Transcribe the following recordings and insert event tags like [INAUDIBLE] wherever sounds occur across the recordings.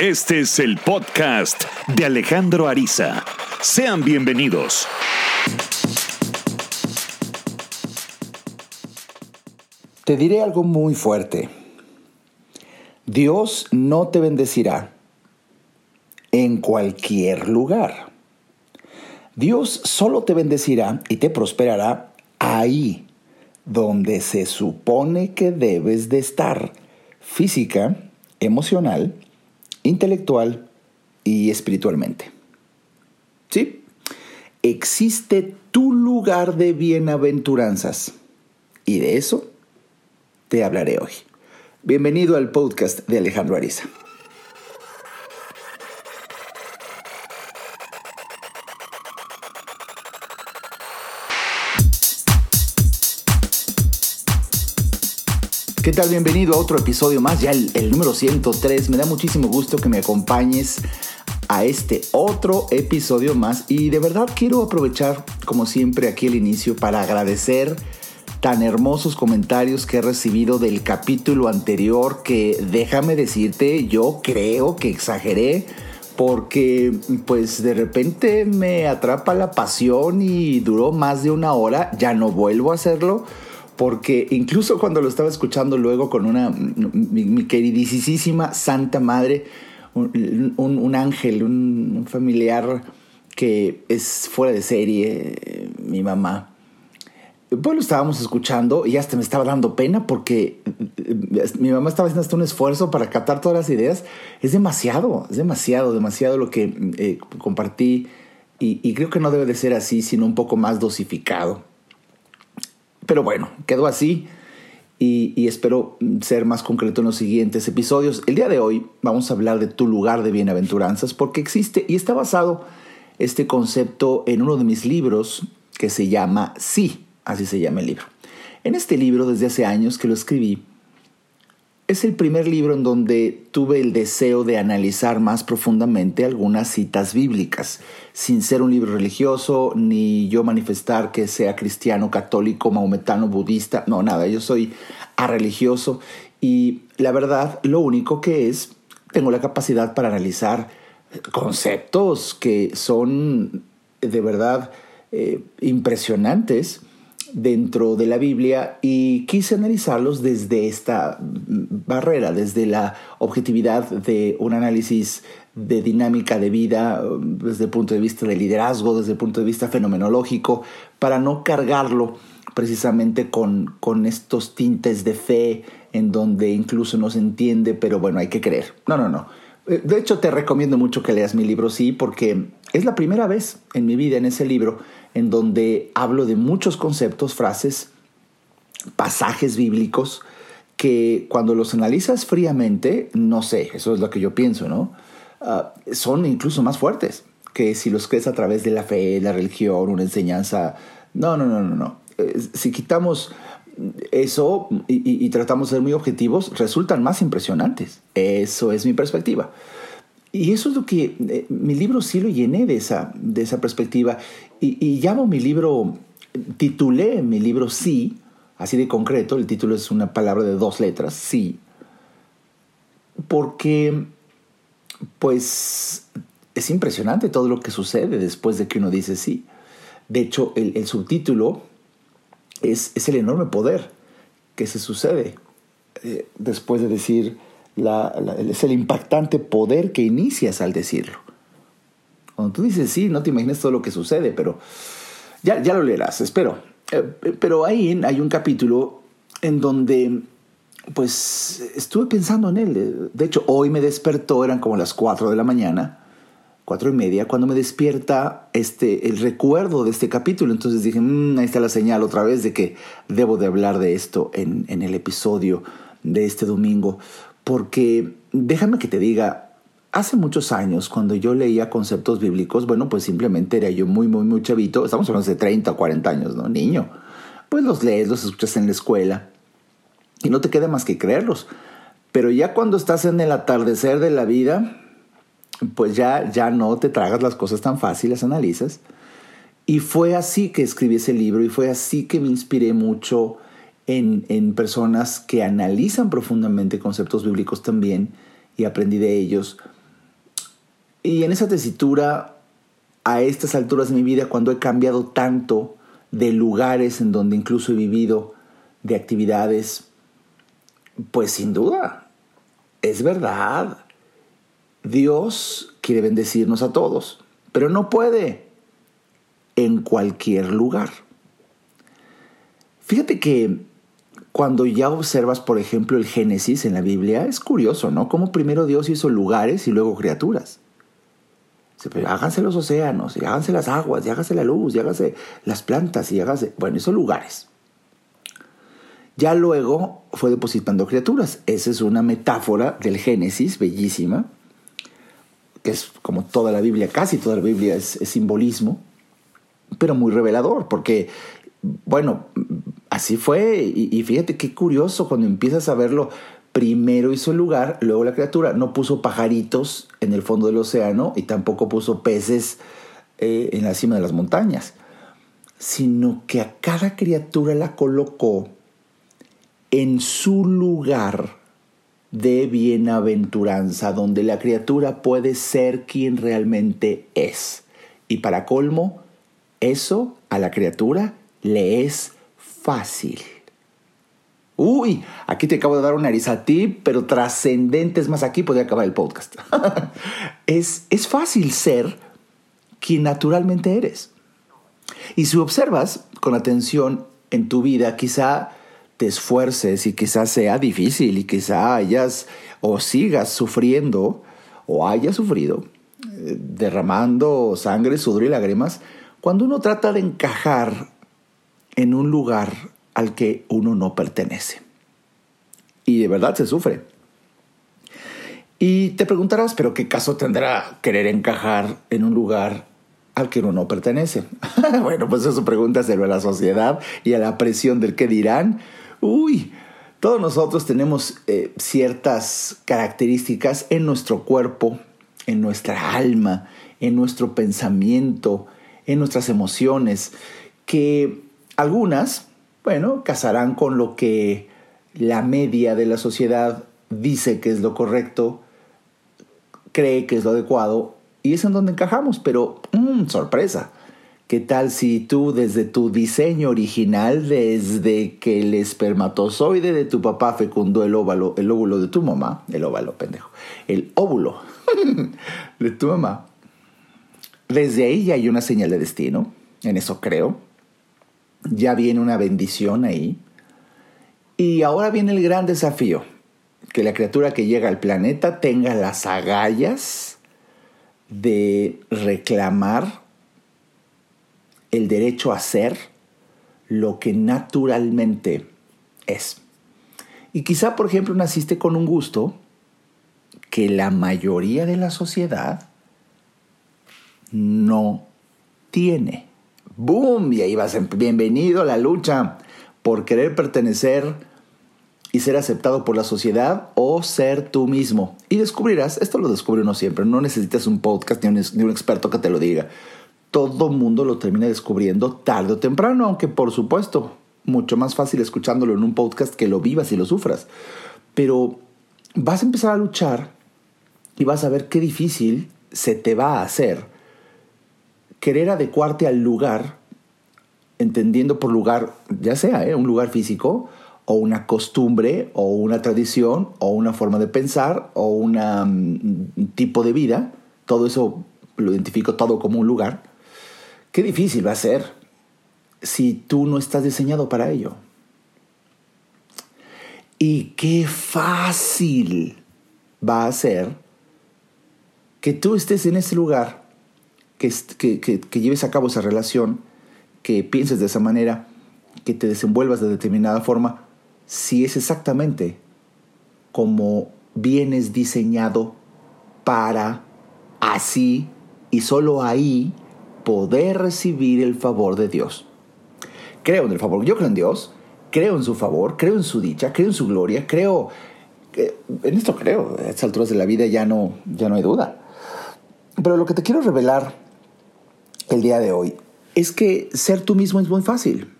Este es el podcast de Alejandro Ariza. Sean bienvenidos. Te diré algo muy fuerte. Dios no te bendecirá en cualquier lugar. Dios solo te bendecirá y te prosperará ahí donde se supone que debes de estar, física, emocional, intelectual y espiritualmente. ¿Sí? Existe tu lugar de bienaventuranzas y de eso te hablaré hoy. Bienvenido al podcast de Alejandro Ariza. ¿Qué tal? Bienvenido a otro episodio más, ya el, número 103. Me da muchísimo gusto que me acompañes a este otro episodio más y de verdad quiero aprovechar como siempre aquí el inicio para agradecer tan hermosos comentarios que he recibido del capítulo anterior que déjame decirte, yo creo que exageré porque pues de repente me atrapa la pasión y duró más de una hora, ya no vuelvo a hacerlo porque incluso cuando lo estaba escuchando luego con una, mi, queridísima Santa Madre, un, ángel, un, familiar que es fuera de serie, mi mamá, pues lo estábamos escuchando y hasta me estaba dando pena porque mi mamá estaba haciendo hasta un esfuerzo para captar todas las ideas. Es demasiado, es demasiado, demasiado lo que eh, compartí y, y creo que no debe de ser así, sino un poco más dosificado. Pero bueno, quedó así y, espero ser más concreto en los siguientes episodios. El día de hoy vamos a hablar de tu lugar de bienaventuranzas porque existe y está basado este concepto en uno de mis libros que se llama Sí, así se llama el libro. En este libro, desde hace años que lo escribí, es el primer libro en donde tuve el deseo de analizar más profundamente algunas citas bíblicas, sin ser un libro religioso, ni yo manifestar que sea cristiano, católico, maometano, budista, no, nada, yo soy religioso y la verdad lo único que es, tengo la capacidad para analizar conceptos que son de verdad eh, impresionantes dentro de la Biblia y quise analizarlos desde esta barrera, desde la objetividad de un análisis de dinámica de vida, desde el punto de vista de liderazgo, desde el punto de vista fenomenológico, para no cargarlo precisamente con, con estos tintes de fe en donde incluso no se entiende, pero bueno, hay que creer. No, no, no. De hecho, te recomiendo mucho que leas mi libro, sí, porque es la primera vez en mi vida en ese libro en donde hablo de muchos conceptos, frases, pasajes bíblicos que cuando los analizas fríamente, no sé, eso es lo que yo pienso, ¿no? Ah, son incluso más fuertes que si los crees a través de la fe, la religión, una enseñanza. No, no, no, no, no. Eh, si quitamos eso y, tratamos de ser muy objetivos, resultan más impresionantes. Eso es mi perspectiva. Y eso es lo que eh, mi libro sí lo llené de esa, de esa perspectiva. Y, llamo mi libro, titulé mi libro Sí, así de concreto, el título es una palabra de dos letras, Sí, porque pues es impresionante todo lo que sucede después de que uno dice sí. De hecho, el, subtítulo es, es, el enorme poder que se sucede eh, después de decir es el impactante poder que inicias al decirlo. Cuando tú dices sí, no te imaginas todo lo que sucede, pero ya, ya lo leerás, espero. Eh, pero ahí hay un capítulo en donde pues estuve pensando en él. De hecho, hoy me despertó, eran como las 4 de la mañana, cuatro y media, cuando me despierta este, el recuerdo de este capítulo. Entonces dije, mm, ahí está la señal otra vez de que debo de hablar de esto en, en el episodio de este domingo. Porque déjame que te diga, hace muchos años cuando yo leía conceptos bíblicos, bueno, pues simplemente era yo muy, muy, muy chavito, estamos hablando de 30 o 40 años, ¿no? Niño. Pues los lees, los escuchas en la escuela y no te queda más que creerlos. Pero ya cuando estás en el atardecer de la vida, pues ya, ya no te tragas las cosas tan fáciles, analizas. Y fue así que escribí ese libro y fue así que me inspiré mucho en, personas que analizan profundamente conceptos bíblicos también y aprendí de ellos. Y en esa tesitura, a estas alturas de mi vida, cuando he cambiado tanto de lugares en donde incluso he vivido, de actividades, pues sin duda, es verdad. Dios quiere bendecirnos a todos, pero no puede en cualquier lugar. Fíjate que cuando ya observas, por ejemplo, el Génesis en la Biblia, es curioso, ¿no? Cómo primero Dios hizo lugares y luego criaturas. Háganse los océanos, y háganse las aguas, y háganse la luz, y háganse las plantas, y háganse... Bueno, esos lugares. Ya luego fue depositando criaturas. Esa es una metáfora del Génesis, bellísima, que es como toda la Biblia, casi toda la Biblia es, simbolismo, pero muy revelador, porque, bueno, así fue, y, fíjate qué curioso cuando empiezas a verlo, primero hizo el lugar, luego la criatura, no puso pajaritos en el fondo del océano y tampoco puso peces eh, en la cima de las montañas, sino que a cada criatura la colocó en su lugar de bienaventuranza, donde la criatura puede ser quien realmente es. Y para colmo, eso a la criatura le es fácil. Uy, aquí te acabo de dar una nariz a ti, pero trascendente es más, aquí podría acabar el podcast. [LAUGHS] es, es fácil ser quien naturalmente eres. Y si observas con atención en tu vida, quizá te esfuerces y quizás sea difícil y quizá hayas o sigas sufriendo o hayas sufrido, eh, derramando sangre, sudor y lágrimas, cuando uno trata de encajar en un lugar al que uno no pertenece. Y de verdad se sufre. Y te preguntarás, pero ¿qué caso tendrá querer encajar en un lugar al que uno no pertenece? [LAUGHS] bueno, pues eso pregúntaselo a la sociedad y a la presión del que dirán Uy, todos nosotros tenemos eh, ciertas características en nuestro cuerpo, en nuestra alma, en nuestro pensamiento, en nuestras emociones, que algunas, bueno, casarán con lo que la media de la sociedad dice que es lo correcto, cree que es lo adecuado, y es en donde encajamos, pero, mmm, sorpresa, ¿Qué tal si tú desde tu diseño original, desde que el espermatozoide de tu papá fecundó el óvalo, el óvulo de tu mamá, el óvalo, pendejo, el óvulo [LAUGHS] de tu mamá, desde ahí ya hay una señal de destino, en eso creo, ya viene una bendición ahí, y ahora viene el gran desafío, que la criatura que llega al planeta tenga las agallas de reclamar el derecho a ser lo que naturalmente es. Y quizá, por ejemplo, naciste con un gusto que la mayoría de la sociedad no tiene. ¡Boom! Y ahí vas, bienvenido a la lucha por querer pertenecer y ser aceptado por la sociedad o ser tú mismo. Y descubrirás, esto lo descubre uno siempre, no necesitas un podcast ni un, ni un experto que te lo diga todo mundo lo termina descubriendo tarde o temprano, aunque por supuesto, mucho más fácil escuchándolo en un podcast que lo vivas y lo sufras. Pero vas a empezar a luchar y vas a ver qué difícil se te va a hacer querer adecuarte al lugar, entendiendo por lugar, ya sea ¿eh? un lugar físico, o una costumbre, o una tradición, o una forma de pensar, o un mm, tipo de vida. Todo eso lo identifico todo como un lugar Qué difícil va a ser si tú no estás diseñado para ello. Y qué fácil va a ser que tú estés en ese lugar, que, que, lleves a cabo esa relación, que pienses de esa manera, que te desenvuelvas de determinada forma, si es exactamente como vienes diseñado para así y solo ahí poder recibir el favor de Dios. Creo en el favor, yo creo en Dios, creo en su favor, creo en su dicha, creo en su gloria, creo, en esto creo, a estas alturas de la vida ya no, ya no hay duda. Pero lo que te quiero revelar el día de hoy es que ser tú mismo es muy fácil.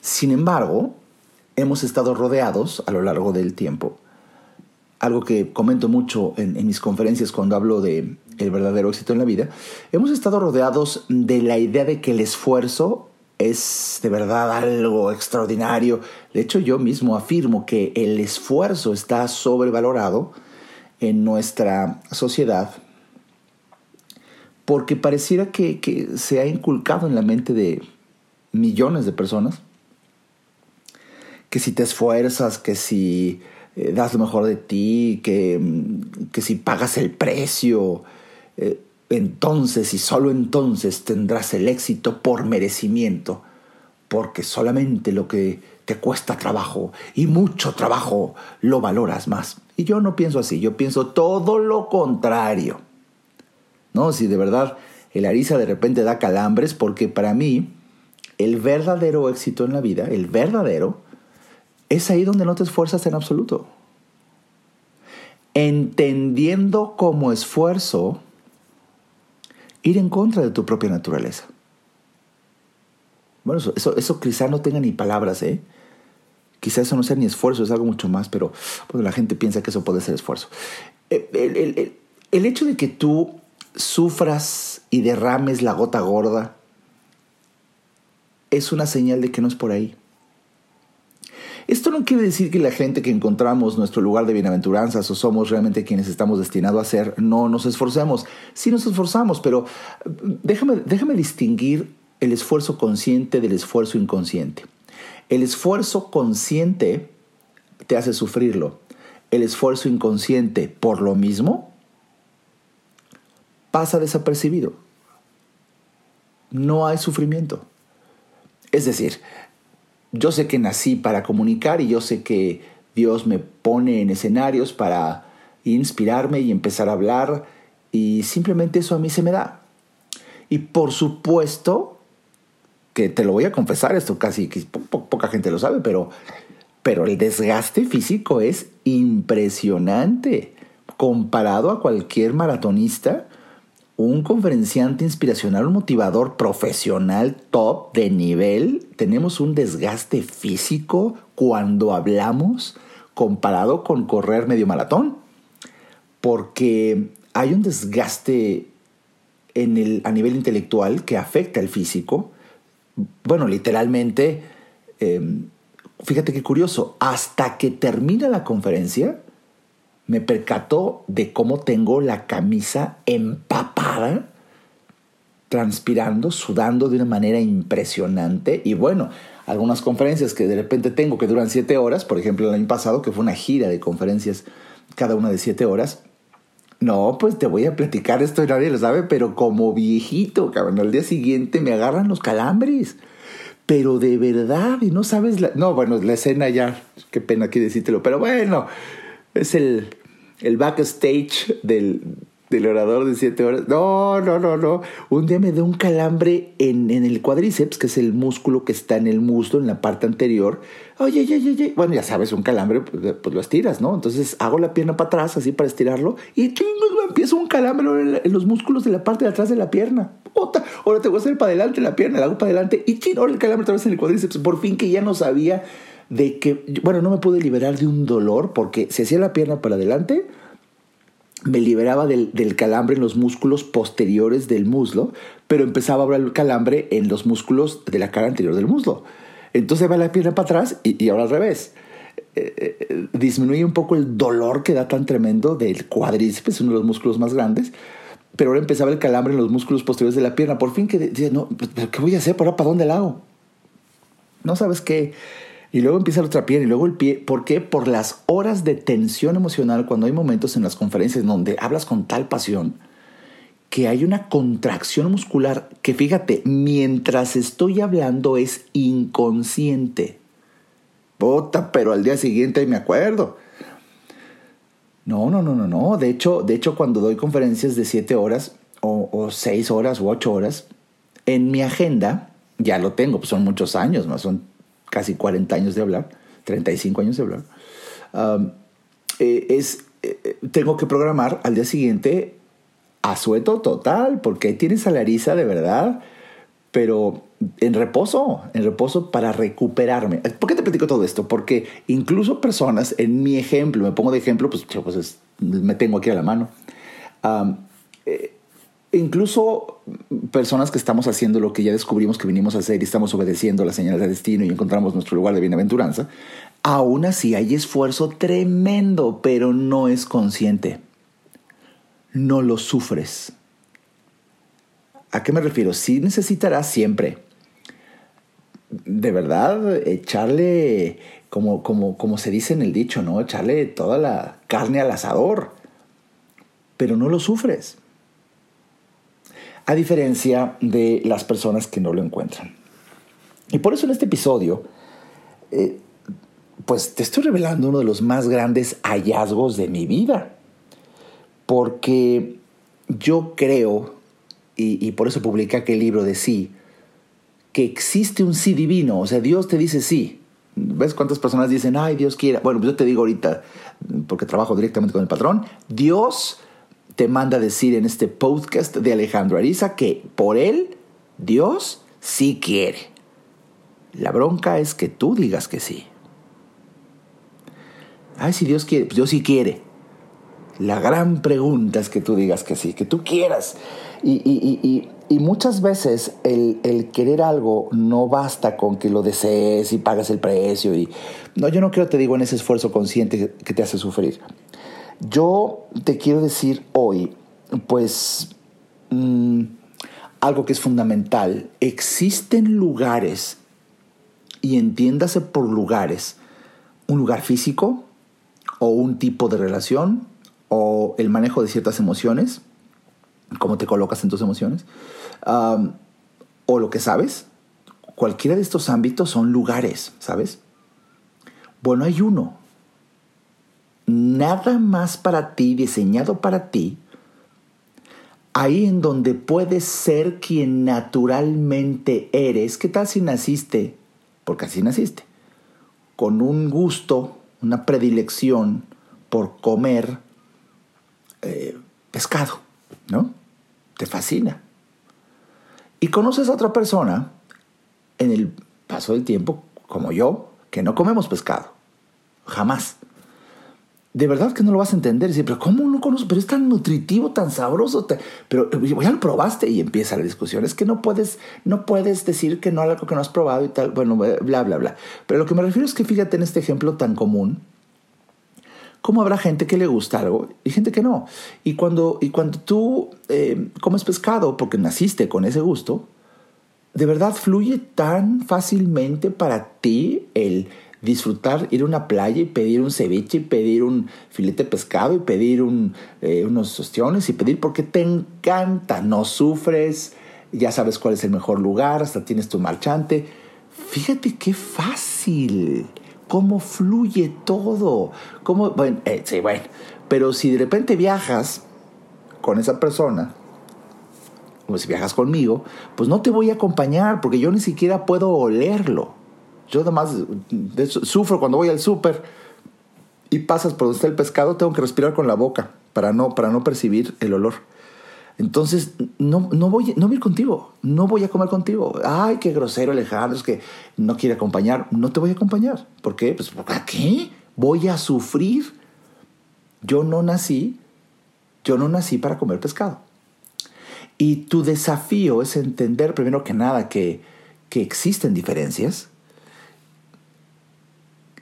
Sin embargo, hemos estado rodeados a lo largo del tiempo algo que comento mucho en, mis conferencias cuando hablo de el verdadero éxito en la vida, hemos estado rodeados de la idea de que el esfuerzo es de verdad algo extraordinario. De hecho, yo mismo afirmo que el esfuerzo está sobrevalorado en nuestra sociedad porque pareciera que, que se ha inculcado en la mente de millones de personas que si te esfuerzas, que si eh, das lo mejor de ti, que, que si pagas el precio, eh, entonces y solo entonces tendrás el éxito por merecimiento, porque solamente lo que te cuesta trabajo y mucho trabajo lo valoras más. Y yo no pienso así, yo pienso todo lo contrario. No, si de verdad el Arisa de repente da calambres, porque para mí el verdadero éxito en la vida, el verdadero, es ahí donde no te esfuerzas en absoluto. Entendiendo como esfuerzo ir en contra de tu propia naturaleza. Bueno, eso, eso, quizá no tenga ni palabras, ¿eh? Quizá eso no sea ni esfuerzo, es algo mucho más, pero la gente piensa que eso puede ser esfuerzo. Eh, el, el hecho de que tú sufras y derrames la gota gorda es una señal de que no es por ahí. Esto no quiere decir que la gente que encontramos nuestro lugar de bienaventuranzas o somos realmente quienes estamos destinados a ser, no nos esforcemos. Sí nos esforzamos, pero déjame, déjame distinguir el esfuerzo consciente del esfuerzo inconsciente. El esfuerzo consciente te hace sufrirlo. El esfuerzo inconsciente, por lo mismo, pasa desapercibido. No hay sufrimiento. Es decir, yo sé que nací para comunicar y yo sé que Dios me pone en escenarios para inspirarme y empezar a hablar y simplemente eso a mí se me da. Y por supuesto que te lo voy a confesar, esto casi poca gente lo sabe, pero, pero el desgaste físico es impresionante comparado a cualquier maratonista un conferenciante inspiracional, un motivador profesional top de nivel, tenemos un desgaste físico cuando hablamos comparado con correr medio maratón, porque hay un desgaste en el, a nivel intelectual que afecta al físico. Bueno, literalmente, em, fíjate qué curioso, hasta que termina la conferencia, me percató de cómo tengo la camisa empapada, transpirando, sudando de una manera impresionante. Y bueno, algunas conferencias que de repente tengo que duran siete horas, por ejemplo el año pasado, que fue una gira de conferencias, cada una de siete horas. No, pues te voy a platicar esto y nadie lo sabe, pero como viejito, cabrón, al día siguiente me agarran los calambres. Pero de verdad, y no sabes la... No, bueno, la escena ya, qué pena aquí decírtelo, pero bueno, es el, el backstage del, del orador de siete horas. No, no, no, no. Un día me dio un calambre en, en, el cuádriceps, que es el músculo que está en el muslo, en la parte anterior. Oye, oye, oye, Bueno, ya sabes, un calambre, pues, pues, lo estiras, ¿no? Entonces hago la pierna para atrás, así para estirarlo, y empiezo un calambre en, los músculos de la parte de atrás de la pierna. Ota, ahora te voy a hacer para adelante la pierna, la hago para adelante, y ching, ahora el calambre otra vez en el cuádriceps. Por fin que ya no sabía de que, bueno, no me pude liberar de un dolor porque si hacía la pierna para adelante, me liberaba del, calambre en los músculos posteriores del muslo, pero empezaba a haber el calambre en los músculos de la cara anterior del muslo. Entonces va la pierna para atrás y, ahora al revés. Eh, eh, disminuye un poco el dolor que da tan tremendo del cuádriceps, uno de los músculos más grandes, pero ahora empezaba el calambre en los músculos posteriores de la pierna. Por fin que no, ¿qué voy a hacer? ¿Para, para dónde la hago? No sabes qué y luego empieza la otra pierna y luego el pie. ¿Por qué? Por las horas de tensión emocional cuando hay momentos en las conferencias donde hablas con tal pasión que hay una contracción muscular que fíjate, mientras estoy hablando es inconsciente. Bota, pero al día siguiente me acuerdo. No, no, no, no, no. De hecho, de hecho cuando doy conferencias de siete horas o, o seis horas o ocho horas, en mi agenda, ya lo tengo, pues son muchos años, más son casi 40 años de hablar, 35 años de hablar, eh, es, eh, tengo que programar al día siguiente a sueto total, porque ahí tienes a de verdad pero en reposo, en reposo para recuperarme. ¿Por qué te platico todo esto? Porque incluso personas, en mi ejemplo, me pongo de ejemplo, pues, pues me tengo aquí a la mano. Eh, incluso personas que estamos haciendo lo que ya descubrimos que vinimos a hacer y estamos obedeciendo las señales de destino y encontramos nuestro lugar de bienaventuranza, aún así hay esfuerzo tremendo, pero no es consciente. No lo sufres. ¿A qué me refiero? Sí necesitarás siempre, de verdad, echarle, como, como, como se dice en el dicho, ¿no? Echarle toda la carne al asador, pero no lo sufres a diferencia de las personas que no lo encuentran. Y por eso en este episodio, eh, pues te estoy revelando uno de los más grandes hallazgos de mi vida, porque yo creo, y, por eso publiqué aquel libro de sí, que existe un sí divino, o sea, Dios te dice sí. ¿Ves cuántas personas dicen, ay, Dios quiera? Bueno, pues yo te digo ahorita, porque trabajo directamente con el patrón, Dios te manda decir en este podcast de Alejandro Ariza que por él Dios sí quiere. La bronca es que tú digas que sí. Ay, si Dios quiere, pues Dios sí quiere. La gran pregunta es que tú digas que sí, que tú quieras. Y, muchas veces el, el, querer algo no basta con que lo desees y pagas el precio. Y, no, yo no creo, te digo, en ese esfuerzo consciente que te hace sufrir. Yo te quiero decir hoy, pues, mm, algo que es fundamental. Existen lugares, y entiéndase por lugares, un lugar físico o un tipo de relación o el manejo de ciertas emociones, cómo te colocas en tus emociones, o lo que sabes. Cualquiera de estos ámbitos son lugares, ¿sabes? Bueno, hay uno nada más para ti, diseñado para ti, ahí en donde puedes ser quien naturalmente eres. ¿Qué tal si naciste? Porque así naciste. Con un gusto, una predilección por comer eh, pescado, ¿no? Te fascina. Y conoces a otra persona en el paso del tiempo, como yo, que no comemos pescado. Jamás de verdad que no lo vas a entender. Dice, pero ¿cómo no conozco? Pero es tan nutritivo, tan sabroso. Pero ya lo probaste y empieza la discusión. Es que no puedes, no puedes decir que no algo que no has probado y tal. Bueno, bla, bla, bla. Pero lo que me refiero es que fíjate en este ejemplo tan común. ¿Cómo habrá gente que le gusta algo y gente que no? Y cuando, y cuando tú eh, comes pescado porque naciste con ese gusto, de verdad fluye tan fácilmente para ti el disfrutar, ir a una playa y pedir un ceviche y pedir un filete de pescado y pedir eh, unos ostiones y pedir porque te encanta, no sufres, ya sabes cuál es el mejor lugar, hasta tienes tu marchante. Fíjate qué fácil, cómo fluye todo, cómo, bueno, eh, sí, bueno, pero si de repente viajas con esa persona, o si viajas conmigo, pues no te voy a acompañar porque yo ni siquiera puedo olerlo. Yo además sufro cuando voy al súper y pasas por donde está el pescado, tengo que respirar con la boca para no, para no percibir el olor. Entonces, no, no, voy, no voy a ir contigo, no voy a comer contigo. Ay, qué grosero Alejandro, es que no quiere acompañar. No te voy a acompañar. ¿Por qué? Pues, ¿por qué? Voy a sufrir. Yo no nací, yo no nací para comer pescado. Y tu desafío es entender, primero que nada, que, que existen diferencias,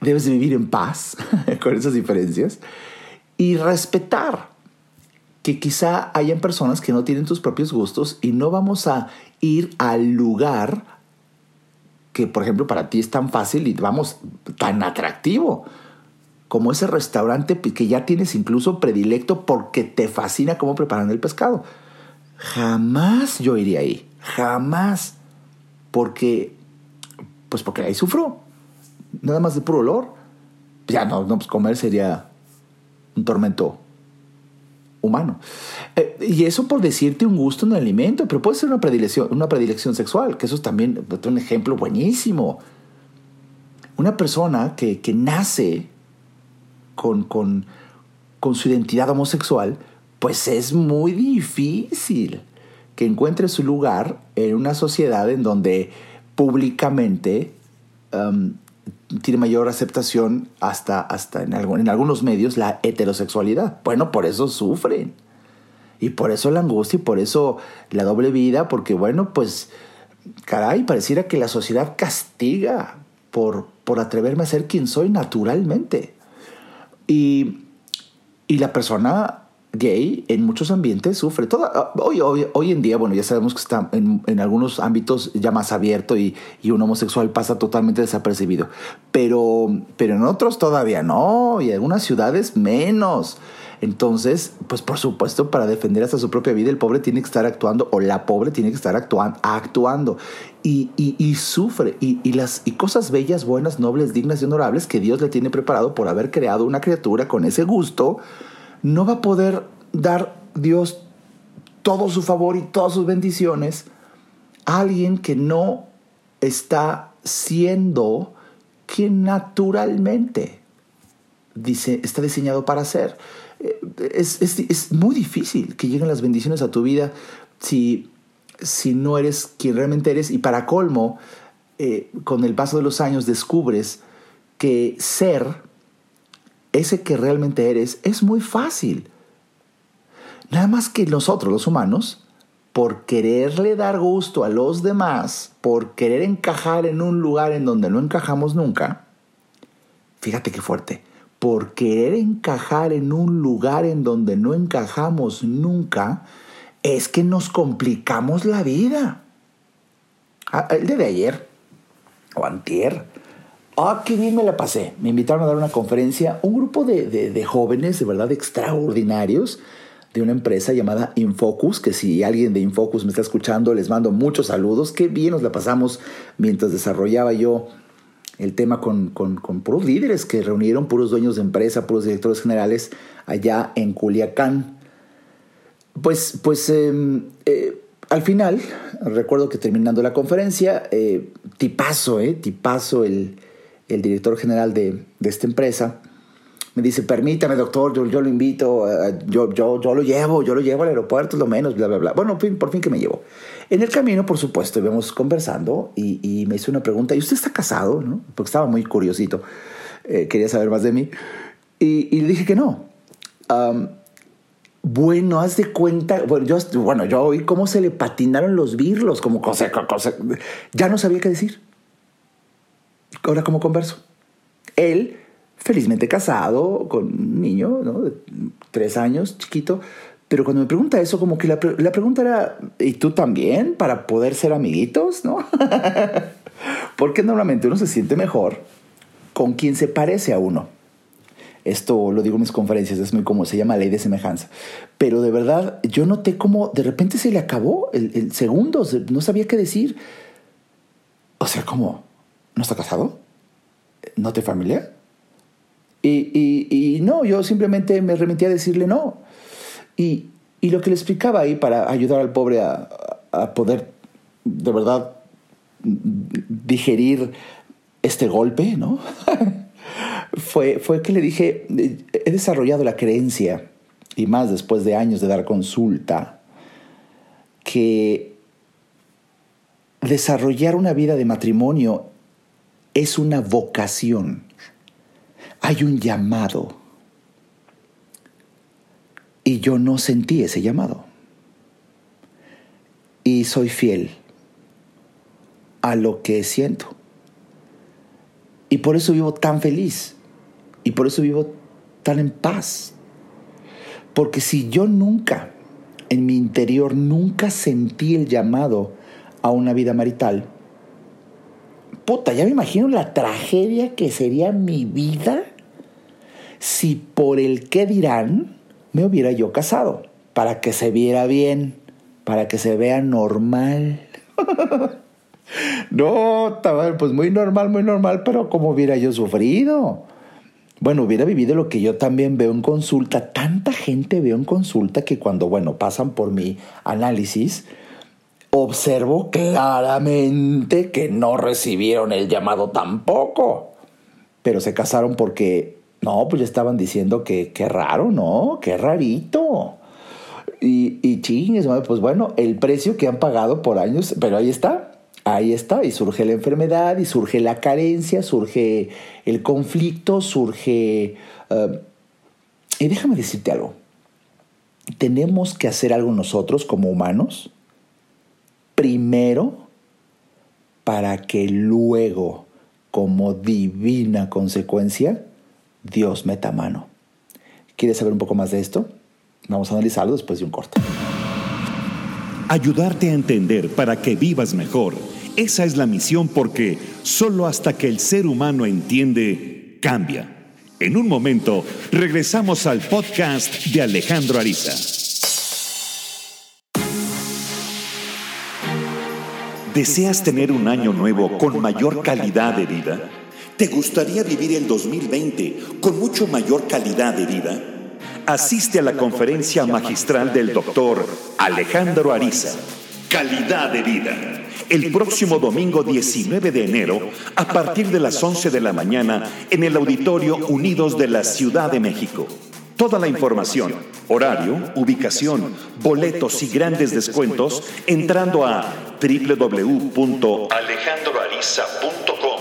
debes de vivir en paz [LAUGHS] con esas diferencias y respetar que quizá hayan personas que no tienen tus propios gustos y no vamos a ir al lugar que, por ejemplo, para ti es tan fácil y vamos, tan atractivo como ese restaurante que ya tienes incluso predilecto porque te fascina cómo preparan el pescado. Jamás yo iría ahí, jamás, porque, pues porque ahí sufro nada más de puro olor, ya no, no pues comer sería un tormento humano. Eh, y eso por decirte un gusto en el alimento, pero puede ser una predilección, una predilección sexual, que eso es también un ejemplo buenísimo. Una persona que, que nace con, con, con su identidad homosexual, pues es muy difícil que encuentre su lugar en una sociedad en donde públicamente um, tiene mayor aceptación hasta, hasta en, en algunos medios la heterosexualidad. Bueno, por eso sufren. Y por eso la angustia y por eso la doble vida, porque bueno, pues, caray, pareciera que la sociedad castiga por, por atreverme a ser quien soy naturalmente. Y, y la persona gay en muchos ambientes sufre. Todo, hoy, hoy, hoy, en día, bueno, ya sabemos que está en, en algunos ámbitos ya más abierto y, y, un homosexual pasa totalmente desapercibido. Pero, pero en otros todavía no, y en algunas ciudades menos. Entonces, pues por supuesto, para defender hasta su propia vida, el pobre tiene que estar actuando, o la pobre tiene que estar actuando, actuando. Y, y, y sufre. Y, y, las y cosas bellas, buenas, nobles, dignas y honorables que Dios le tiene preparado por haber creado una criatura con ese gusto, no va a poder dar Dios todo su favor y todas sus bendiciones a alguien que no está siendo quien naturalmente dice, está diseñado para ser es, es, es, muy difícil que lleguen las bendiciones a tu vida si, si no eres quien realmente eres. Y para colmo, eh, con el paso de los años descubres que ser ese que realmente eres es muy fácil. Nada más que nosotros, los humanos, por quererle dar gusto a los demás, por querer encajar en un lugar en donde no encajamos nunca, fíjate qué fuerte, por querer encajar en un lugar en donde no encajamos nunca, es que nos complicamos la vida. Ah, el de ayer, o antier, ah, qué bien me la pasé. Me invitaron a dar una conferencia, un grupo de, de, jóvenes, de verdad extraordinarios, de una empresa llamada Infocus, que si alguien de Infocus me está escuchando, les mando muchos saludos. Qué bien nos la pasamos mientras desarrollaba yo el tema con, con, puros líderes que reunieron, puros dueños de empresa, puros directores generales allá en Culiacán. Pues, pues eh, eh, al final, recuerdo que terminando la conferencia, eh, tipazo, eh, tipazo el, el director general de, de, esta empresa, me dice, permítame doctor, yo, yo lo invito, yo, yo, yo lo llevo, yo lo llevo al aeropuerto, lo menos, bla, bla, bla. Bueno, fin, por fin que me llevo. En el camino, por supuesto, íbamos conversando y, y, me hizo una pregunta, ¿y usted está casado? ¿no? Porque estaba muy curiosito, eh, quería saber más de mí. Y, y le dije que no. Um, bueno, haz de cuenta, bueno yo, bueno, yo oí cómo se le patinaron los birlos, como cosa, cosa, ya no sabía qué decir. Ahora, ¿cómo converso? Él, felizmente casado, con un niño ¿no? de tres años, chiquito, pero cuando me pregunta eso, como que la, la pregunta era, ¿y tú también? Para poder ser amiguitos, ¿no? [LAUGHS] Porque normalmente uno se siente mejor con quien se parece a uno. Esto lo digo en mis conferencias, es muy común, se llama ley de semejanza. Pero de verdad, yo noté como de repente se le acabó el, el segundo, no sabía qué decir. O sea, ¿cómo? ¿No está casado? ¿No te familia? Y, y, y no, yo simplemente me remití a decirle no. Y, y, lo que le explicaba ahí para ayudar al pobre a, a poder de verdad digerir este golpe, ¿no? [LAUGHS] fue, fue que le dije, he desarrollado la creencia, y más después de años de dar consulta, que desarrollar una vida de matrimonio es una vocación. Hay un llamado y yo no sentí ese llamado. Y soy fiel a lo que siento. Y por eso vivo tan feliz. Y por eso vivo tan en paz. Porque si yo nunca, en mi interior, nunca sentí el llamado a una vida marital, puta, ya me imagino la tragedia que sería mi vida si por el qué dirán me hubiera yo casado, para que se viera bien, para que se vea normal. [LAUGHS] no, pues muy normal, muy normal, pero como hubiera yo sufrido. Bueno, hubiera vivido lo que yo también veo en consulta. Tanta gente veo en consulta que cuando, bueno, pasan por mi análisis, observo claramente que no recibieron el llamado tampoco. Pero se casaron porque no, pues ya estaban diciendo que qué raro, ¿no? Qué rarito. Y, y chingues, pues bueno, el precio que han pagado por años, pero ahí está, ahí está, y surge la enfermedad, y surge la carencia, surge el conflicto, surge... Eh, y déjame decirte algo, tenemos que hacer algo nosotros como humanos, primero, para que luego, como divina consecuencia, Dios meta mano. ¿Quieres saber un poco más de esto? Vamos a analizarlo después de un corte. Ayudarte a entender para que vivas mejor. Esa es la misión porque solo hasta que el ser humano entiende, cambia. En un momento, regresamos al podcast de Alejandro Ariza. ¿Deseas tener un año nuevo con mayor calidad de vida? ¿Te gustaría vivir el 2020 con mucho mayor calidad de vida? Asiste a la conferencia magistral del doctor Alejandro Ariza, Calidad de Vida, el próximo domingo 19 de enero a partir de las 11 de la mañana en el Auditorio Unidos de la Ciudad de México. Toda la información, horario, ubicación, boletos y grandes descuentos entrando a www.alejandroariza.com.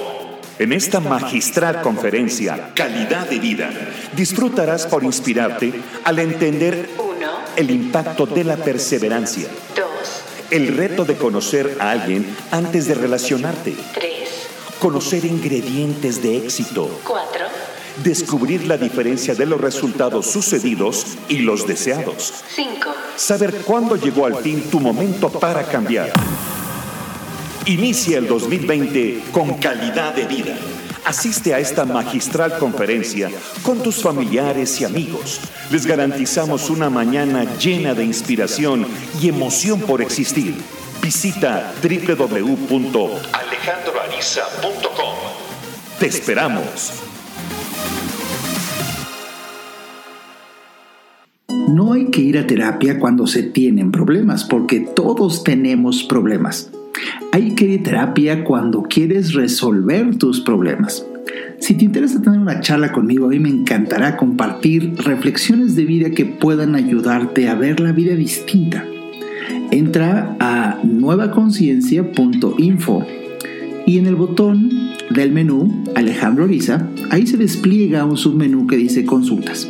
En esta magistral conferencia, Calidad de Vida, disfrutarás por inspirarte al entender el impacto de la perseverancia. El reto de conocer a alguien antes de relacionarte. Conocer ingredientes de éxito. Descubrir la diferencia de los resultados sucedidos y los deseados. Saber cuándo llegó al fin tu momento para cambiar. Inicia el 2020 con calidad de vida. Asiste a esta magistral conferencia con tus familiares y amigos. Les garantizamos una mañana llena de inspiración y emoción por existir. Visita www.alejandroariza.com. Te esperamos. Hay que ir a terapia cuando se tienen problemas, porque todos tenemos problemas. Hay que ir a terapia cuando quieres resolver tus problemas. Si te interesa tener una charla conmigo, a mí me encantará compartir reflexiones de vida que puedan ayudarte a ver la vida distinta. Entra a nuevaconciencia.info y en el botón del menú Alejandro Ariza, ahí se despliega un submenú que dice consultas.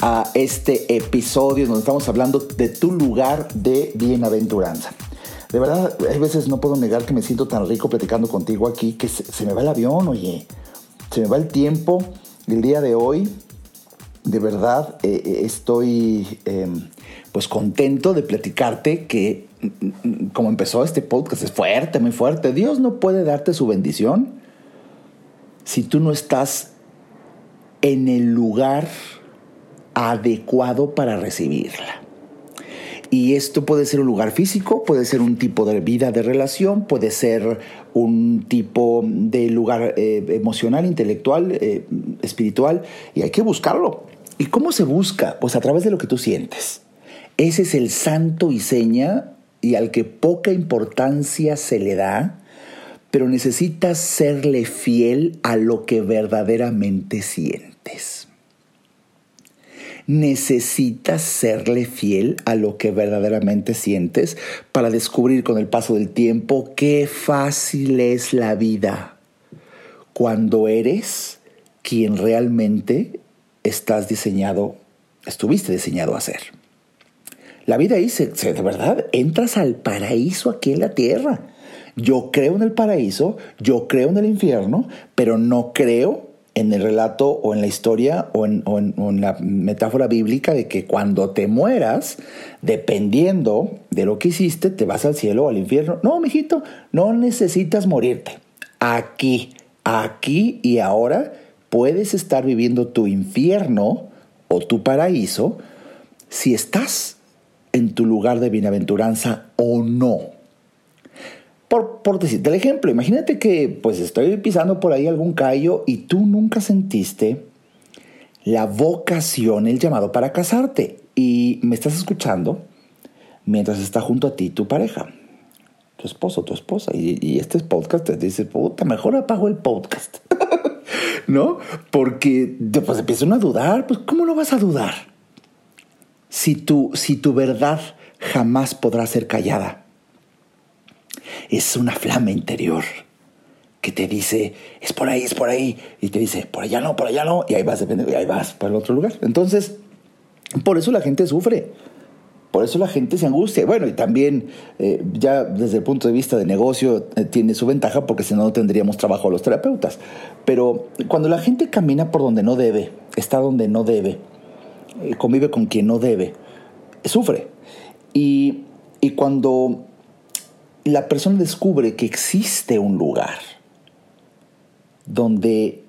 a este episodio donde estamos hablando de tu lugar de bienaventuranza. De verdad, hay veces no puedo negar que me siento tan rico platicando contigo aquí que se, me va el avión, oye. Se me va el tiempo. El día de hoy, de verdad, eh, eh, estoy em, pues contento de platicarte que mm, mm, como empezó este podcast es fuerte, muy fuerte. Dios no puede darte su bendición si tú no estás en el lugar adecuado para recibirla. Y esto puede ser un lugar físico, puede ser un tipo de vida de relación, puede ser un tipo de lugar eh, emocional, intelectual, eh, espiritual, y hay que buscarlo. ¿Y cómo se busca? Pues a través de lo que tú sientes. Ese es el santo y seña y al que poca importancia se le da, pero necesitas serle fiel a lo que verdaderamente sientes necesitas serle fiel a lo que verdaderamente sientes para descubrir con el paso del tiempo qué fácil es la vida cuando eres quien realmente estás diseñado, estuviste diseñado a ser. La vida ahí, se, de verdad, entras al paraíso aquí en la tierra. Yo creo en el paraíso, yo creo en el infierno, pero no creo en el relato o en la historia o en, la metáfora bíblica de que cuando te mueras, dependiendo de lo que hiciste, te vas al cielo o al infierno. No, mijito, no necesitas morirte. Aquí, aquí y ahora puedes estar viviendo tu infierno o tu paraíso si estás en tu lugar de bienaventuranza o no. Por, por, decirte el ejemplo, imagínate que pues estoy pisando por ahí algún callo y tú nunca sentiste la vocación, el llamado para casarte y me estás escuchando mientras está junto a ti tu pareja, tu esposo, tu esposa y, este podcast te dice, puta, mejor apago el podcast, [LAUGHS] ¿no? Porque después empiezan a dudar, pues ¿cómo no vas a dudar? Si tu, si tu verdad jamás podrá ser callada es una flama interior que te dice, es por ahí, es por ahí, y te dice, por allá no, por allá no, y ahí vas, y ahí vas para el otro lugar. Entonces, por eso la gente sufre, por eso la gente se angustia. Bueno, y también eh, ya desde el punto de vista de negocio eh, tiene su ventaja porque si no, no tendríamos trabajo a los terapeutas. Pero cuando la gente camina por donde no debe, está donde no debe, eh, convive con quien no debe, sufre. Y, y cuando la persona descubre que existe un lugar donde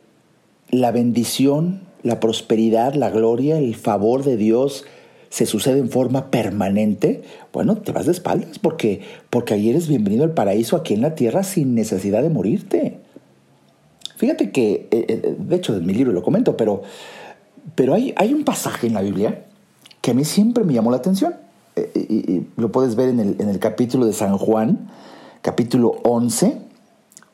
la bendición, la prosperidad, la gloria, el favor de Dios se sucede en forma permanente, bueno, te vas de espaldas porque, porque ahí eres bienvenido al paraíso aquí en la tierra sin necesidad de morirte. Fíjate que, eh, eh, de hecho, en mi libro lo comento, pero, pero hay, hay un pasaje en la Biblia que a mí siempre me llamó la atención. Eh, y, lo puedes ver en el, en el capítulo de San Juan, capítulo 11,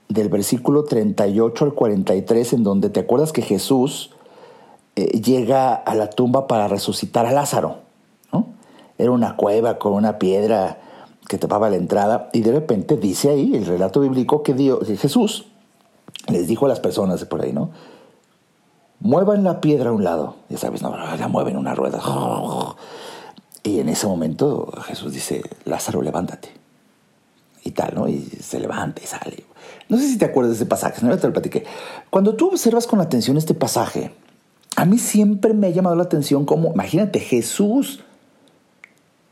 del versículo 38 al 43, en donde te acuerdas que Jesús eh, llega a la tumba para resucitar a Lázaro. ¿no? Era una cueva con una piedra que tapaba la entrada y de repente dice ahí el relato bíblico que, Dios, Jesús les dijo a las personas por ahí, ¿no? Muevan la piedra a un lado. Ya sabes, no, la mueven una rueda. Y en ese momento Jesús dice, Lázaro, levántate. Y tal, ¿no? Y se levanta y sale. No sé si te acuerdas de ese pasaje, no te lo platiqué. Cuando tú observas con atención este pasaje, a mí siempre me ha llamado la atención como, imagínate, Jesús,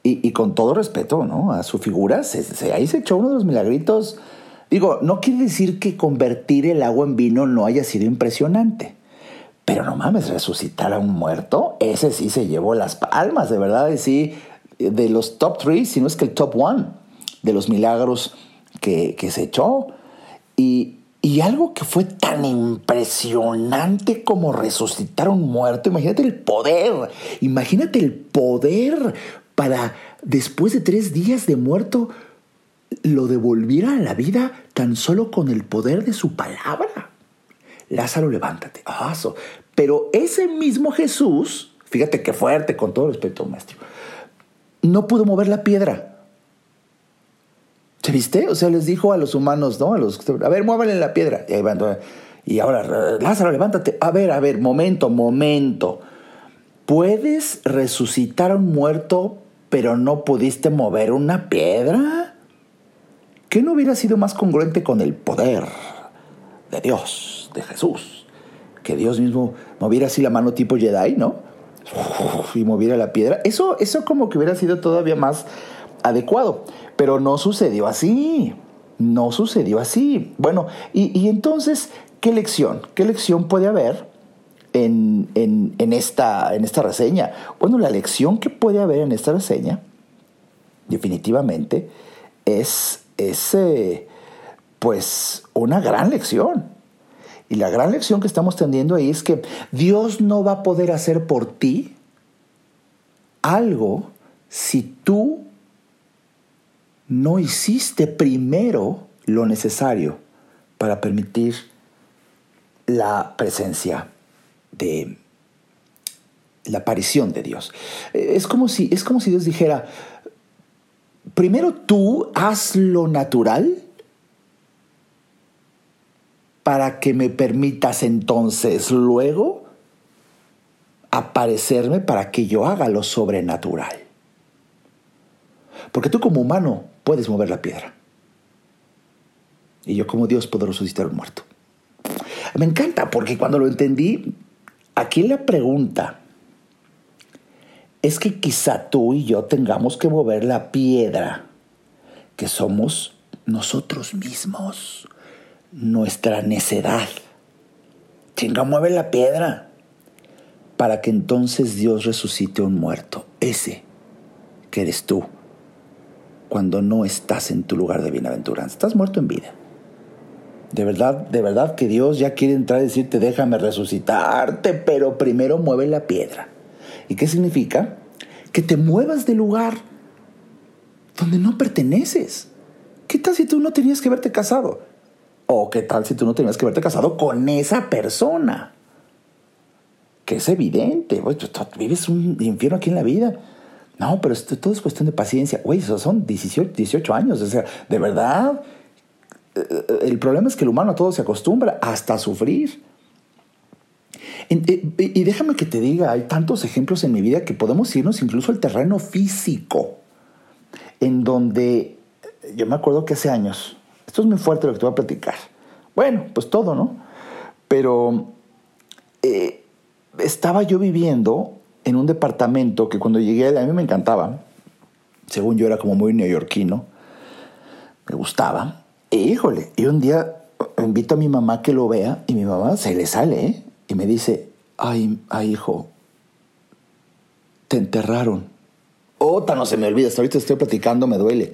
y, con todo respeto, ¿no? A su figura, se, ahí se echó uno de los milagritos. Digo, no quiere decir que convertir el agua en vino no haya sido impresionante. Pero no mames, resucitar a un muerto, ese sí se llevó las palmas, de verdad, sí, de los top three, si no es que el top one de los milagros que, se echó. Y, y algo que fue tan impresionante como resucitar a un muerto, imagínate el poder, imagínate el poder para después de tres días de muerto lo devolviera a la vida tan solo con el poder de su palabra. Lázaro, levántate. Ah, Pero ese mismo Jesús, fíjate qué fuerte, con todo respeto, maestro, no pudo mover la piedra. ¿Se viste? O sea, les dijo a los humanos, ¿no? A ver, muévanle la piedra. Y, ahí van, y ahora, Lázaro, levántate. A ver, a ver, momento, momento. ¿Puedes resucitar a un muerto, pero no pudiste mover una piedra? ¿Qué no hubiera sido más congruente con el poder de Dios, de Jesús? Que Dios mismo moviera así la mano tipo Jedi, ¿no? y moviera la piedra. Eso, eso como que hubiera sido todavía más adecuado. Pero no sucedió así. No sucedió así. Bueno, y, entonces, ¿qué lección? ¿Qué lección puede haber en, esta, en esta reseña? Bueno, la lección que puede haber en esta reseña, definitivamente, es, es pues una gran lección. Y la gran lección que estamos teniendo ahí es que Dios no va a poder hacer por ti algo si tú no hiciste primero lo necesario para permitir la presencia de la aparición de Dios. Es como si, es como si Dios dijera, primero tú haz lo natural para que me permitas entonces luego aparecerme para que yo haga lo sobrenatural. Porque tú como humano puedes mover la piedra. Y yo como Dios puedo resucitar un muerto. Me encanta porque cuando lo entendí, aquí la pregunta es que quizá tú y yo tengamos que mover la piedra que somos nosotros mismos, nuestra necedad. Chinga, mueve la piedra para que entonces Dios resucite un muerto. Ese que eres tú cuando no estás en tu lugar de bienaventuranza. Estás muerto en vida. De verdad, de verdad que Dios ya quiere entrar y decirte, déjame resucitarte, pero primero mueve la piedra. ¿Y qué significa? Que te muevas del lugar donde no perteneces. ¿Qué tal si tú no tenías que haberte casado? ¿O qué tal si tú no tenías que haberte casado con esa persona? Que es evidente, vives un infierno aquí en la vida. No, pero esto, todo es cuestión de paciencia. Güey, son 18, 18 años. O sea, de verdad, eh, el problema es que el humano a todo se acostumbra hasta sufrir. Eh, y déjame que te diga, hay tantos ejemplos en mi vida que podemos irnos incluso al terreno físico, en donde yo me acuerdo que hace años, esto es muy fuerte lo que te voy a platicar. Bueno, pues todo, ¿no? Pero eh, estaba yo viviendo en un departamento que cuando llegué a mí me encantaba. Según yo era como muy neoyorquino. Me gustaba. Y híjole, y un día invito a mi mamá que lo vea y mi mamá se le sale ¿eh? y me dice, ay, ay hijo, te enterraron. Ota, no se me olvida, hasta ahorita estoy platicando, me duele.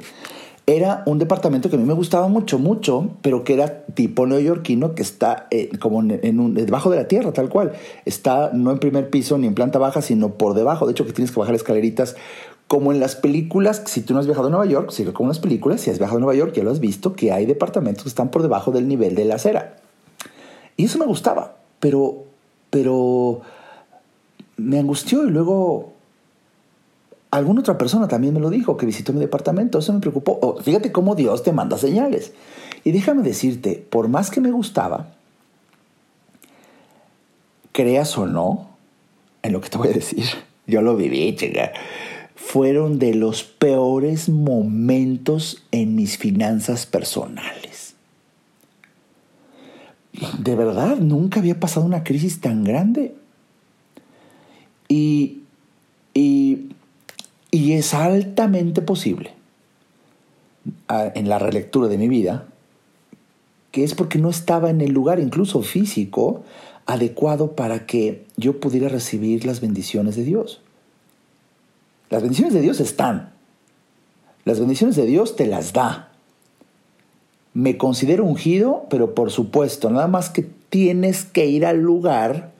Era un departamento que a mí me gustaba mucho, mucho, pero que era tipo neoyorquino, que está eh, como en, un, debajo de la tierra, tal cual. Está no en primer piso ni en planta baja, sino por debajo. De hecho, que tienes que bajar escaleritas como en las películas, si tú no has viajado a Nueva York, sigue como en las películas, si has viajado a Nueva York ya lo has visto, que hay departamentos que están por debajo del nivel de la acera. Y eso me gustaba, pero, pero me angustió y luego alguna otra persona también me lo dijo, que visitó mi departamento, eso me preocupó. Fíjate cómo Dios te manda señales. Y déjame decirte, por más que me gustaba, creas o no, en lo que te voy a decir, [LAUGHS] yo lo viví, chica fueron de los peores momentos en mis finanzas personales. De verdad, nunca había pasado una crisis tan grande. Y, y, y es altamente posible en la relectura de mi vida que es porque no estaba en el lugar, incluso físico, adecuado para que yo pudiera recibir las bendiciones de Dios. Las bendiciones de Dios están. Las bendiciones de Dios te las da. Me considero ungido, pero por supuesto, nada más que tienes que ir al lugar,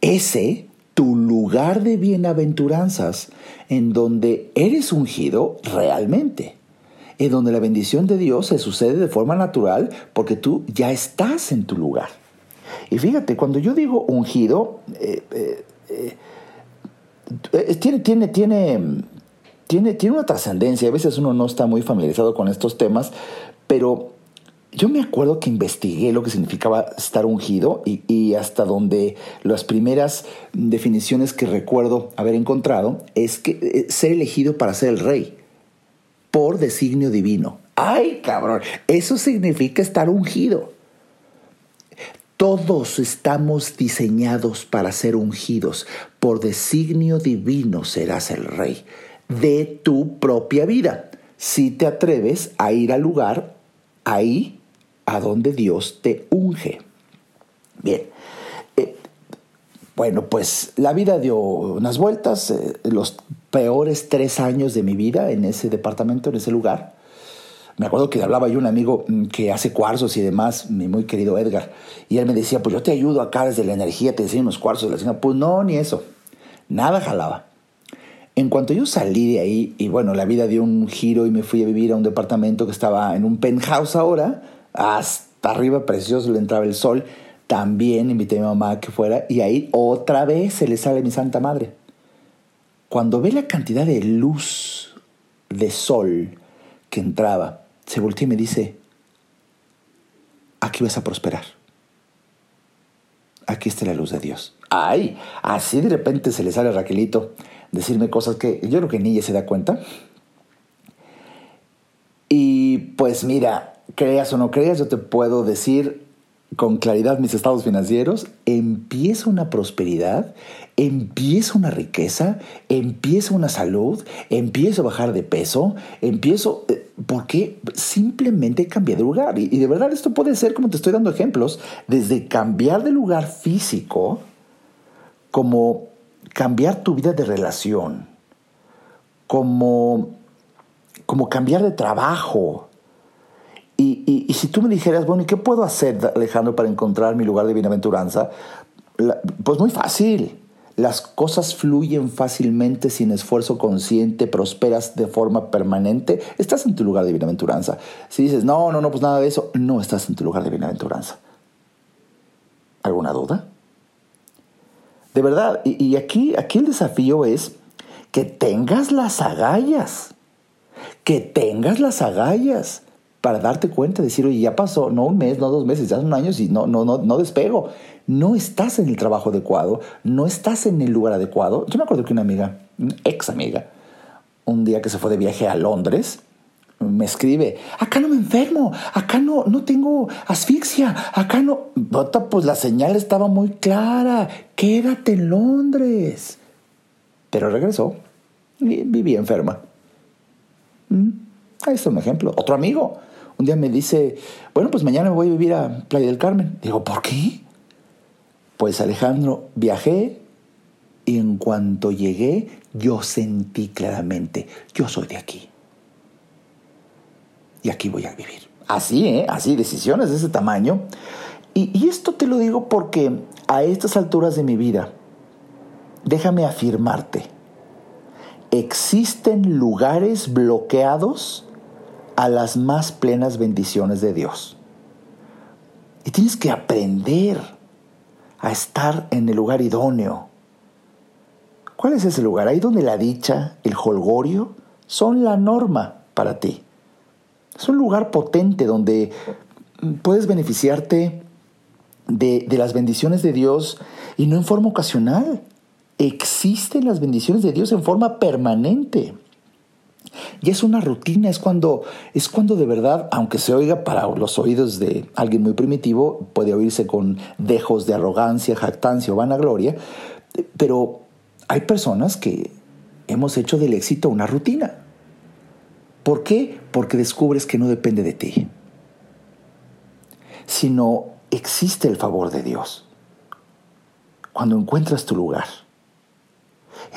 ese, tu lugar de bienaventuranzas, en donde eres ungido realmente, en donde la bendición de Dios se sucede de forma natural porque tú ya estás en tu lugar. Y fíjate, cuando yo digo ungido, eh, eh, eh, tiene, tiene, tiene, tiene, tiene una trascendencia. A veces uno no está muy familiarizado con estos temas, pero yo me acuerdo que investigué lo que significaba estar ungido y, hasta donde las primeras definiciones que recuerdo haber encontrado es que eh, ser elegido para ser el rey por designio divino. ¡Ay, cabrón! Eso significa estar ungido. Todos estamos diseñados para ser ungidos. Por designio divino serás el rey de tu propia vida. Si te atreves a ir al lugar ahí a donde Dios te unge. Bien. Eh, bueno, pues la vida dio unas vueltas, eh, los peores tres años de mi vida en ese departamento, en ese lugar. Me acuerdo que hablaba yo un amigo mm, que hace cuarzos y demás, mi muy querido Edgar, y él me decía, pues yo te ayudo acá desde la energía, te enseño unos cuarzos. Le decía, pues no, ni eso. Nada jalaba. En cuanto yo salí de ahí, y bueno, la vida dio un giro y me fui a vivir a un departamento que estaba en un penthouse ahora, hasta arriba precioso, le entraba el sol. También invité a mi mamá a que fuera, y ahí otra vez se le sale mi Santa Madre. Cuando ve la cantidad de luz, de sol que entraba, se voltea y me dice, aquí vas a prosperar. Aquí está la luz de Dios. Ay, así de repente se le sale a Raquelito decirme cosas que yo creo que ni ella se da cuenta. Y pues mira, creas o no creas, yo te puedo decir con claridad mis estados financieros, empieza una prosperidad, empieza una riqueza, empieza una salud, empiezo a bajar de peso, empiezo, eh, porque simplemente cambié de lugar. Y, de verdad esto puede ser, como te estoy dando ejemplos, desde cambiar de lugar físico, como cambiar tu vida de relación, como, como cambiar de trabajo. Y, si tú me dijeras, bueno, ¿y qué puedo hacer, Alejandro, para encontrar mi lugar de bienaventuranza? pues muy fácil. Las cosas fluyen fácilmente sin esfuerzo consciente, prosperas de forma permanente. Estás en tu lugar de bienaventuranza. Si dices, no, no, no, pues nada de eso, no estás en tu lugar de bienaventuranza. ¿Alguna duda? De verdad, y, aquí, aquí el desafío es que tengas las agallas, que tengas las agallas para darte cuenta, decir, oye, ya pasó, no un mes, no dos meses, ya son años y no, no, no, no despego. No estás en el trabajo adecuado, no estás en el lugar adecuado. Yo me acuerdo que una amiga, ex amiga, un día que se fue de viaje a Londres, me escribe, acá no me enfermo, acá no, no tengo asfixia, acá no... Pues la señal estaba muy clara, quédate en Londres. Pero regresó y vivía enferma. Mm, ahí está un ejemplo. Otro amigo, un día me dice, bueno, pues mañana me voy a vivir a Playa del Carmen. Digo, ¿por qué? Pues Alejandro, viajé y en cuanto llegué, yo sentí claramente, yo soy de aquí. Y aquí voy a vivir. Así, ¿eh? Así, decisiones de ese tamaño. Y, y esto te lo digo porque a estas alturas de mi vida, déjame afirmarte, existen lugares bloqueados a las más plenas bendiciones de Dios. Y tienes que aprender a estar en el lugar idóneo. ¿Cuál es ese lugar? Ahí donde la dicha, el holgorio, son la norma para ti. Es un lugar potente donde puedes beneficiarte de, las bendiciones de Dios y no en forma ocasional. Existen las bendiciones de Dios en forma permanente. Y es una rutina, es cuando, es cuando de verdad, aunque se oiga para los oídos de alguien muy primitivo, puede oírse con dejos de arrogancia, jactancia o vanagloria, pero hay personas que hemos hecho del éxito una rutina. ¿Por qué? Porque descubres que no depende de ti, sino existe el favor de Dios. Cuando encuentras tu lugar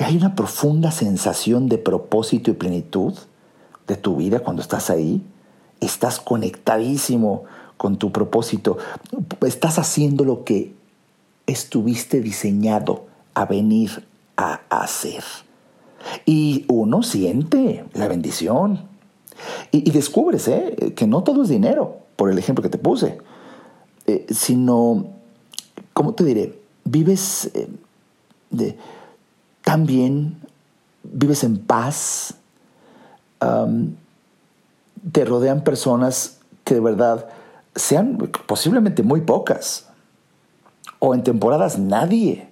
hay una profunda sensación de propósito y plenitud de tu vida cuando estás ahí. Estás conectadísimo con tu propósito. Estás haciendo lo que estuviste diseñado a venir a hacer. Y uno siente la bendición. Y, descubres ¿eh? que no todo es dinero, por el ejemplo que te puse, eh, sino, ¿cómo te diré? Vives eh, de, también vives en paz, te rodean personas que de verdad sean posiblemente muy pocas, o en temporadas nadie,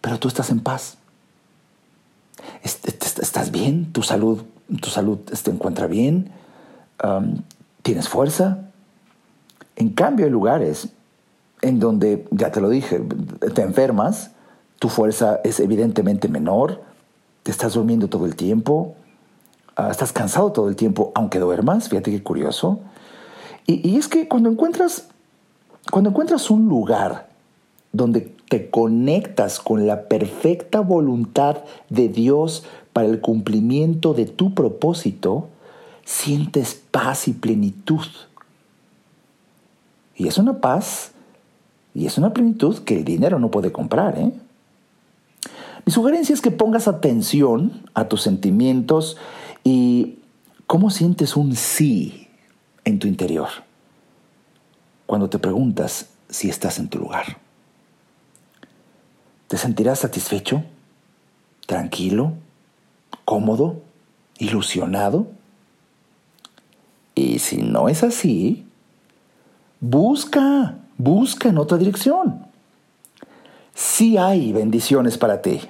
pero tú estás en paz. Estás bien, tu salud, tu salud te encuentra bien, tienes fuerza. En cambio, hay lugares en donde, ya te lo dije, te enfermas, tu fuerza es evidentemente menor, te estás durmiendo todo el tiempo, ah, estás cansado todo el tiempo, aunque duermas, fíjate qué curioso. Y, y, es que cuando encuentras, cuando encuentras un lugar donde te conectas con la perfecta voluntad de Dios para el cumplimiento de tu propósito, sientes paz y plenitud. Y es una paz y es una plenitud que el dinero no puede comprar, ¿eh? Mi sugerencia es que pongas atención a tus sentimientos y cómo sientes un sí en tu interior cuando te preguntas si estás en tu lugar. ¿Te sentirás satisfecho, tranquilo, cómodo, ilusionado? Y si no es así, busca, busca en otra dirección sí hay bendiciones para ti,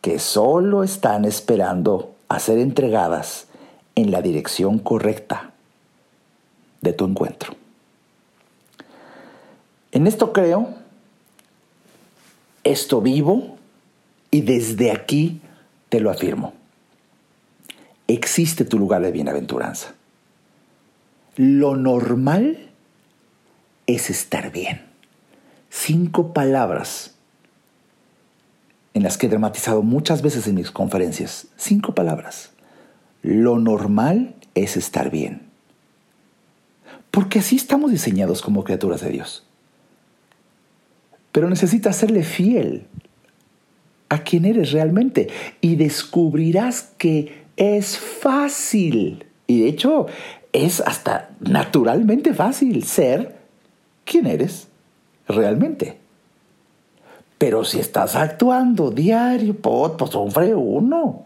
que solo están esperando a ser entregadas en la dirección correcta de tu encuentro. En esto creo, esto vivo y desde aquí te lo afirmo. Existe tu lugar de bienaventuranza. Lo normal es estar bien cinco palabras en las que he dramatizado muchas veces en mis conferencias. Cinco palabras. Lo normal es estar bien. Porque así estamos diseñados como criaturas de Dios. Pero necesitas serle fiel a quien eres realmente y descubrirás que es fácil. Y de hecho, es hasta naturalmente fácil ser quien eres realmente. Pero si estás actuando diario, pues, sufre uno.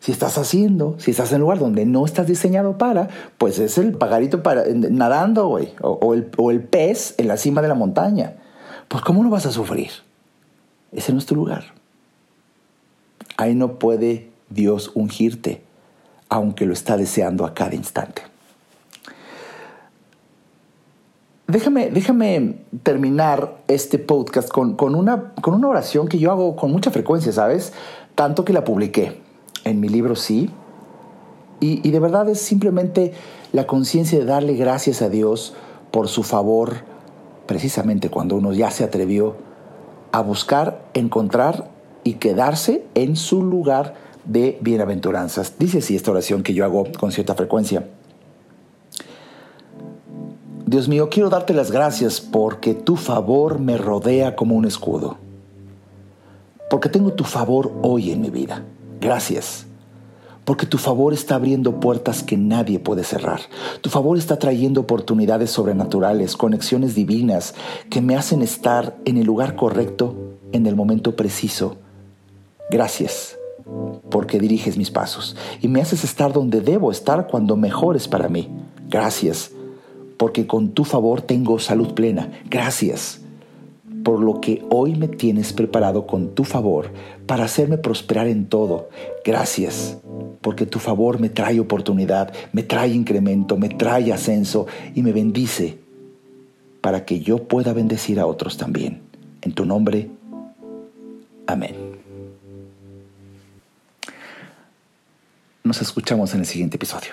Si estás haciendo, si estás en lugar donde no estás diseñado para, pues es el pagarito para, nadando, güey, o, el, o el pez en la cima de la montaña. Pues ¿cómo no vas a sufrir? Ese no es tu lugar. Ahí no puede Dios ungirte, aunque lo está deseando a cada instante. Déjame, déjame terminar este podcast con, una, con una oración que yo hago con mucha frecuencia, ¿sabes? Tanto que la publiqué en mi libro Sí. Y, y de verdad es simplemente la conciencia de darle gracias a Dios por su favor, precisamente cuando uno ya se atrevió a buscar, encontrar y quedarse en su lugar de bienaventuranzas. Dice así esta oración que yo hago con cierta frecuencia. Dios mío, quiero darte las gracias porque tu favor me rodea como un escudo. Porque tengo tu favor hoy en mi vida. Gracias. Porque tu favor está abriendo puertas que nadie puede cerrar. Tu favor está trayendo oportunidades sobrenaturales, conexiones divinas que me hacen estar en el lugar correcto, en el momento preciso. Gracias porque diriges mis pasos y me haces estar donde debo estar cuando mejor es para mí. Gracias porque con tu favor tengo salud plena. Gracias por lo que hoy me tienes preparado con tu favor para hacerme prosperar en todo. Gracias porque tu favor me trae oportunidad, me trae incremento, me trae ascenso y me bendice para que yo pueda bendecir a otros también. En tu nombre, amén. Nos escuchamos en el siguiente episodio.